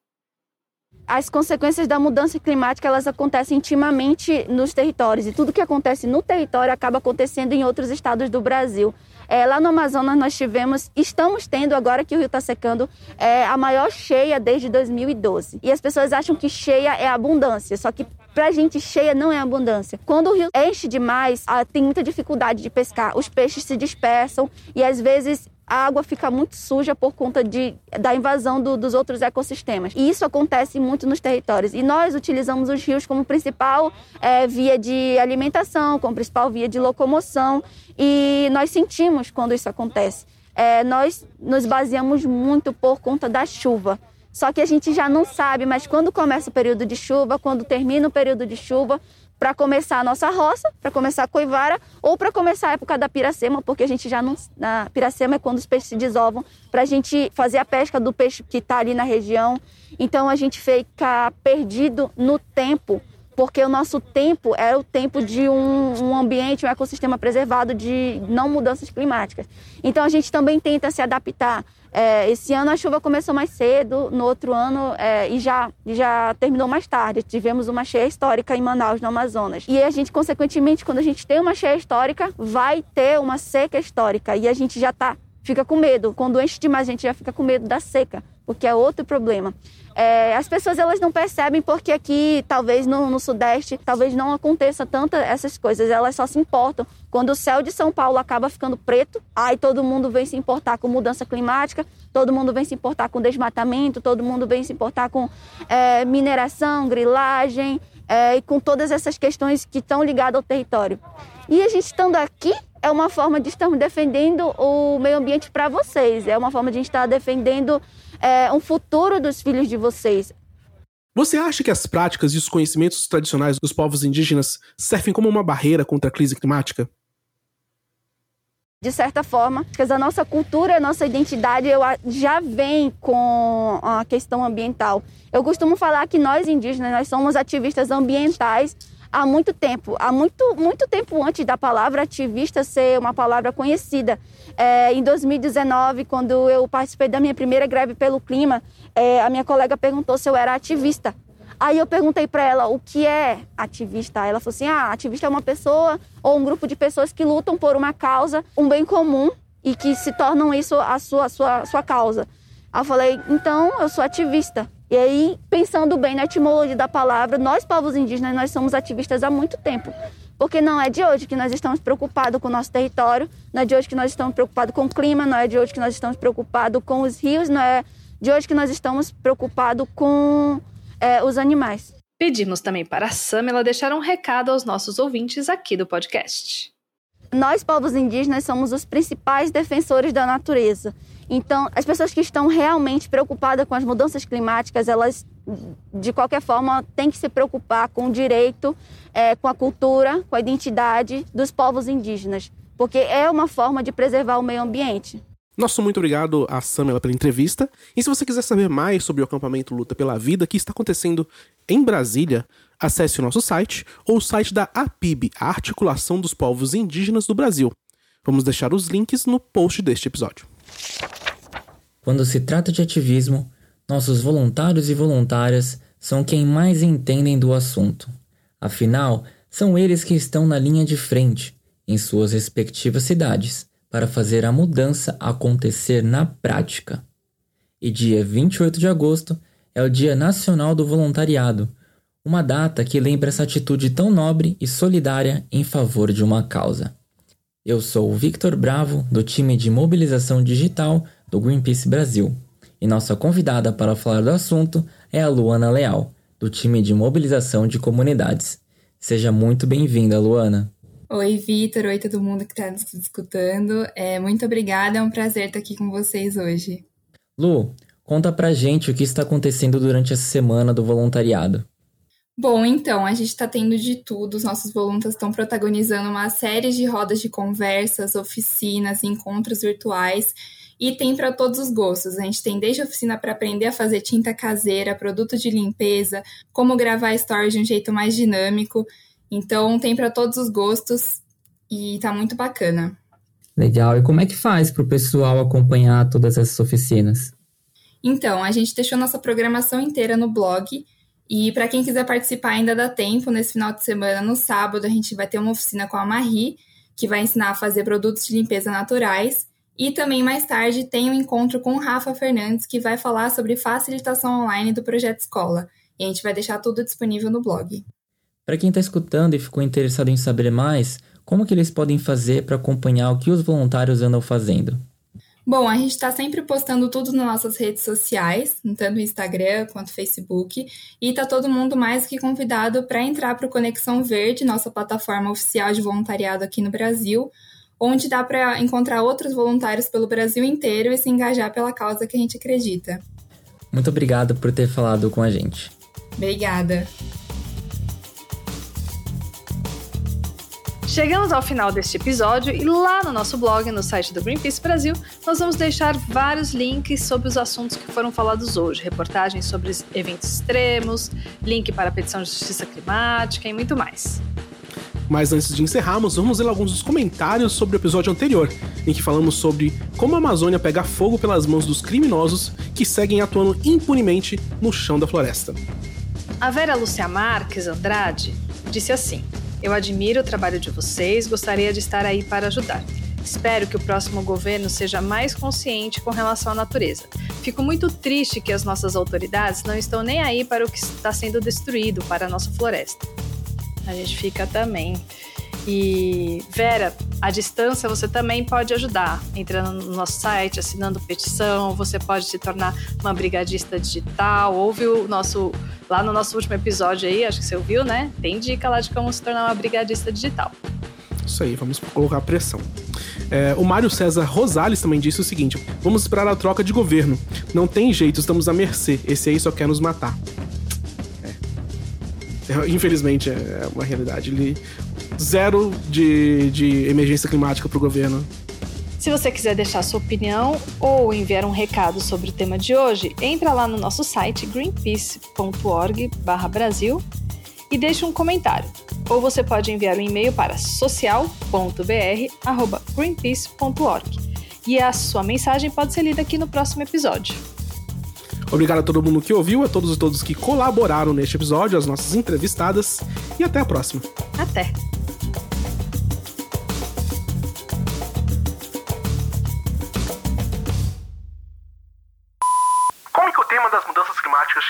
As consequências da mudança climática elas acontecem intimamente nos territórios e tudo que acontece no território acaba acontecendo em outros estados do Brasil. É, lá no Amazonas nós tivemos, estamos tendo agora que o rio está secando, é, a maior cheia desde 2012. E as pessoas acham que cheia é abundância, só que Pra gente, cheia não é abundância. Quando o rio enche demais, ah, tem muita dificuldade de pescar. Os peixes se dispersam e às vezes a água fica muito suja por conta de, da invasão do, dos outros ecossistemas. E isso acontece muito nos territórios. E nós utilizamos os rios como principal é, via de alimentação, como principal via de locomoção. E nós sentimos quando isso acontece. É, nós nos baseamos muito por conta da chuva. Só que a gente já não sabe, mas quando começa o período de chuva, quando termina o período de chuva, para começar a nossa roça, para começar a coivara ou para começar a época da piracema, porque a gente já não. Na piracema é quando os peixes se desovam, para a gente fazer a pesca do peixe que está ali na região. Então a gente fica perdido no tempo, porque o nosso tempo é o tempo de um, um ambiente, um ecossistema preservado de não mudanças climáticas. Então a gente também tenta se adaptar é, esse ano a chuva começou mais cedo, no outro ano é, e já, já terminou mais tarde. Tivemos uma cheia histórica em Manaus, no Amazonas. E a gente, consequentemente, quando a gente tem uma cheia histórica, vai ter uma seca histórica. E a gente já tá, fica com medo. Quando enche demais, a gente já fica com medo da seca, porque é outro problema. É, as pessoas elas não percebem porque aqui, talvez no, no, Sudeste, talvez não aconteça tanto essas coisas. Elas só se importam quando o céu de São Paulo acaba ficando preto. Aí todo mundo vem se importar com mudança climática, todo mundo vem se importar com desmatamento, todo mundo vem se importar com é, mineração, grilagem é, e com todas essas questões que estão ligadas ao território. E a gente estando aqui é uma forma de estarmos defendendo o meio ambiente para vocês, é uma forma de estar defendendo é, um futuro dos filhos de vocês. Você acha que as práticas e os conhecimentos tradicionais dos povos indígenas servem como uma barreira contra a crise climática? De certa forma, porque a nossa cultura, a nossa identidade já vem com a questão ambiental. Eu costumo falar que nós indígenas, nós somos ativistas ambientais há muito tempo, há muito, muito tempo antes da palavra ativista ser uma palavra conhecida. É, em 2019, quando eu participei da minha primeira greve pelo clima, é, a minha colega perguntou se eu era ativista. Aí eu perguntei para ela o que é ativista. Ela falou assim: ah, ativista é uma pessoa ou um grupo de pessoas que lutam por uma causa, um bem comum e que se tornam isso a sua, sua, sua causa. Aí eu falei: então eu sou ativista. E aí, pensando bem na etimologia da palavra, nós, povos indígenas, nós somos ativistas há muito tempo. Porque não é de hoje que nós estamos preocupados com o nosso território, não é de hoje que nós estamos preocupados com o clima, não é de hoje que nós estamos preocupados com os rios, não é de hoje que nós estamos preocupados com é, os animais. Pedimos também para a Samela deixar um recado aos nossos ouvintes aqui do podcast. Nós, povos indígenas, somos os principais defensores da natureza. Então, as pessoas que estão realmente preocupadas com as mudanças climáticas, elas de qualquer forma, tem que se preocupar com o direito, é, com a cultura, com a identidade dos povos indígenas, porque é uma forma de preservar o meio ambiente. Nosso muito obrigado a Samela pela entrevista. E se você quiser saber mais sobre o acampamento Luta pela Vida que está acontecendo em Brasília, acesse o nosso site ou o site da APIB, a Articulação dos Povos Indígenas do Brasil. Vamos deixar os links no post deste episódio. Quando se trata de ativismo, nossos voluntários e voluntárias são quem mais entendem do assunto. Afinal, são eles que estão na linha de frente, em suas respectivas cidades para fazer a mudança acontecer na prática. E dia 28 de agosto é o Dia Nacional do Voluntariado, uma data que lembra essa atitude tão nobre e solidária em favor de uma causa. Eu sou o Victor Bravo, do time de mobilização digital do Greenpeace Brasil, e nossa convidada para falar do assunto é a Luana Leal, do time de mobilização de comunidades. Seja muito bem-vinda, Luana. Oi, Vitor. Oi, todo mundo que está nos escutando. É, muito obrigada, é um prazer estar aqui com vocês hoje. Lu, conta pra gente o que está acontecendo durante essa semana do voluntariado. Bom, então, a gente está tendo de tudo. Os nossos voluntários estão protagonizando uma série de rodas de conversas, oficinas, encontros virtuais e tem para todos os gostos. A gente tem desde oficina para aprender a fazer tinta caseira, produto de limpeza, como gravar stories de um jeito mais dinâmico. Então tem para todos os gostos e tá muito bacana. Legal. E como é que faz para o pessoal acompanhar todas essas oficinas? Então, a gente deixou nossa programação inteira no blog. E para quem quiser participar, ainda dá tempo. Nesse final de semana, no sábado, a gente vai ter uma oficina com a Marie, que vai ensinar a fazer produtos de limpeza naturais. E também mais tarde tem um encontro com o Rafa Fernandes, que vai falar sobre facilitação online do projeto Escola. E a gente vai deixar tudo disponível no blog. Para quem está escutando e ficou interessado em saber mais, como que eles podem fazer para acompanhar o que os voluntários andam fazendo? Bom, a gente está sempre postando tudo nas nossas redes sociais, tanto no Instagram quanto no Facebook, e está todo mundo mais que convidado para entrar para o Conexão Verde, nossa plataforma oficial de voluntariado aqui no Brasil, onde dá para encontrar outros voluntários pelo Brasil inteiro e se engajar pela causa que a gente acredita. Muito obrigado por ter falado com a gente. Obrigada. Chegamos ao final deste episódio e lá no nosso blog, no site do Greenpeace Brasil, nós vamos deixar vários links sobre os assuntos que foram falados hoje, reportagens sobre eventos extremos, link para a petição de justiça climática e muito mais. Mas antes de encerrarmos, vamos ler alguns dos comentários sobre o episódio anterior, em que falamos sobre como a Amazônia pega fogo pelas mãos dos criminosos que seguem atuando impunemente no chão da floresta. A Vera Lúcia Marques Andrade disse assim: eu admiro o trabalho de vocês, gostaria de estar aí para ajudar. Espero que o próximo governo seja mais consciente com relação à natureza. Fico muito triste que as nossas autoridades não estão nem aí para o que está sendo destruído para a nossa floresta. A gente fica também. E Vera, à distância você também pode ajudar, entrando no nosso site, assinando petição, você pode se tornar uma brigadista digital. Ouve o nosso lá no nosso último episódio aí, acho que você ouviu, né? Tem dica lá de como se tornar uma brigadista digital. Isso aí, vamos colocar pressão. É, o Mário César Rosales também disse o seguinte: vamos esperar a troca de governo. Não tem jeito, estamos à mercê. Esse aí só quer nos matar. É. Infelizmente é uma realidade. Ele, zero de, de emergência climática para o governo. Se você quiser deixar sua opinião ou enviar um recado sobre o tema de hoje, entra lá no nosso site greenpeace.org/brasil e deixe um comentário. Ou você pode enviar um e-mail para social.br@greenpeace.org. E a sua mensagem pode ser lida aqui no próximo episódio. Obrigado a todo mundo que ouviu, a todos e todos que colaboraram neste episódio, as nossas entrevistadas e até a próxima. Até. Como que o tema das mudanças climáticas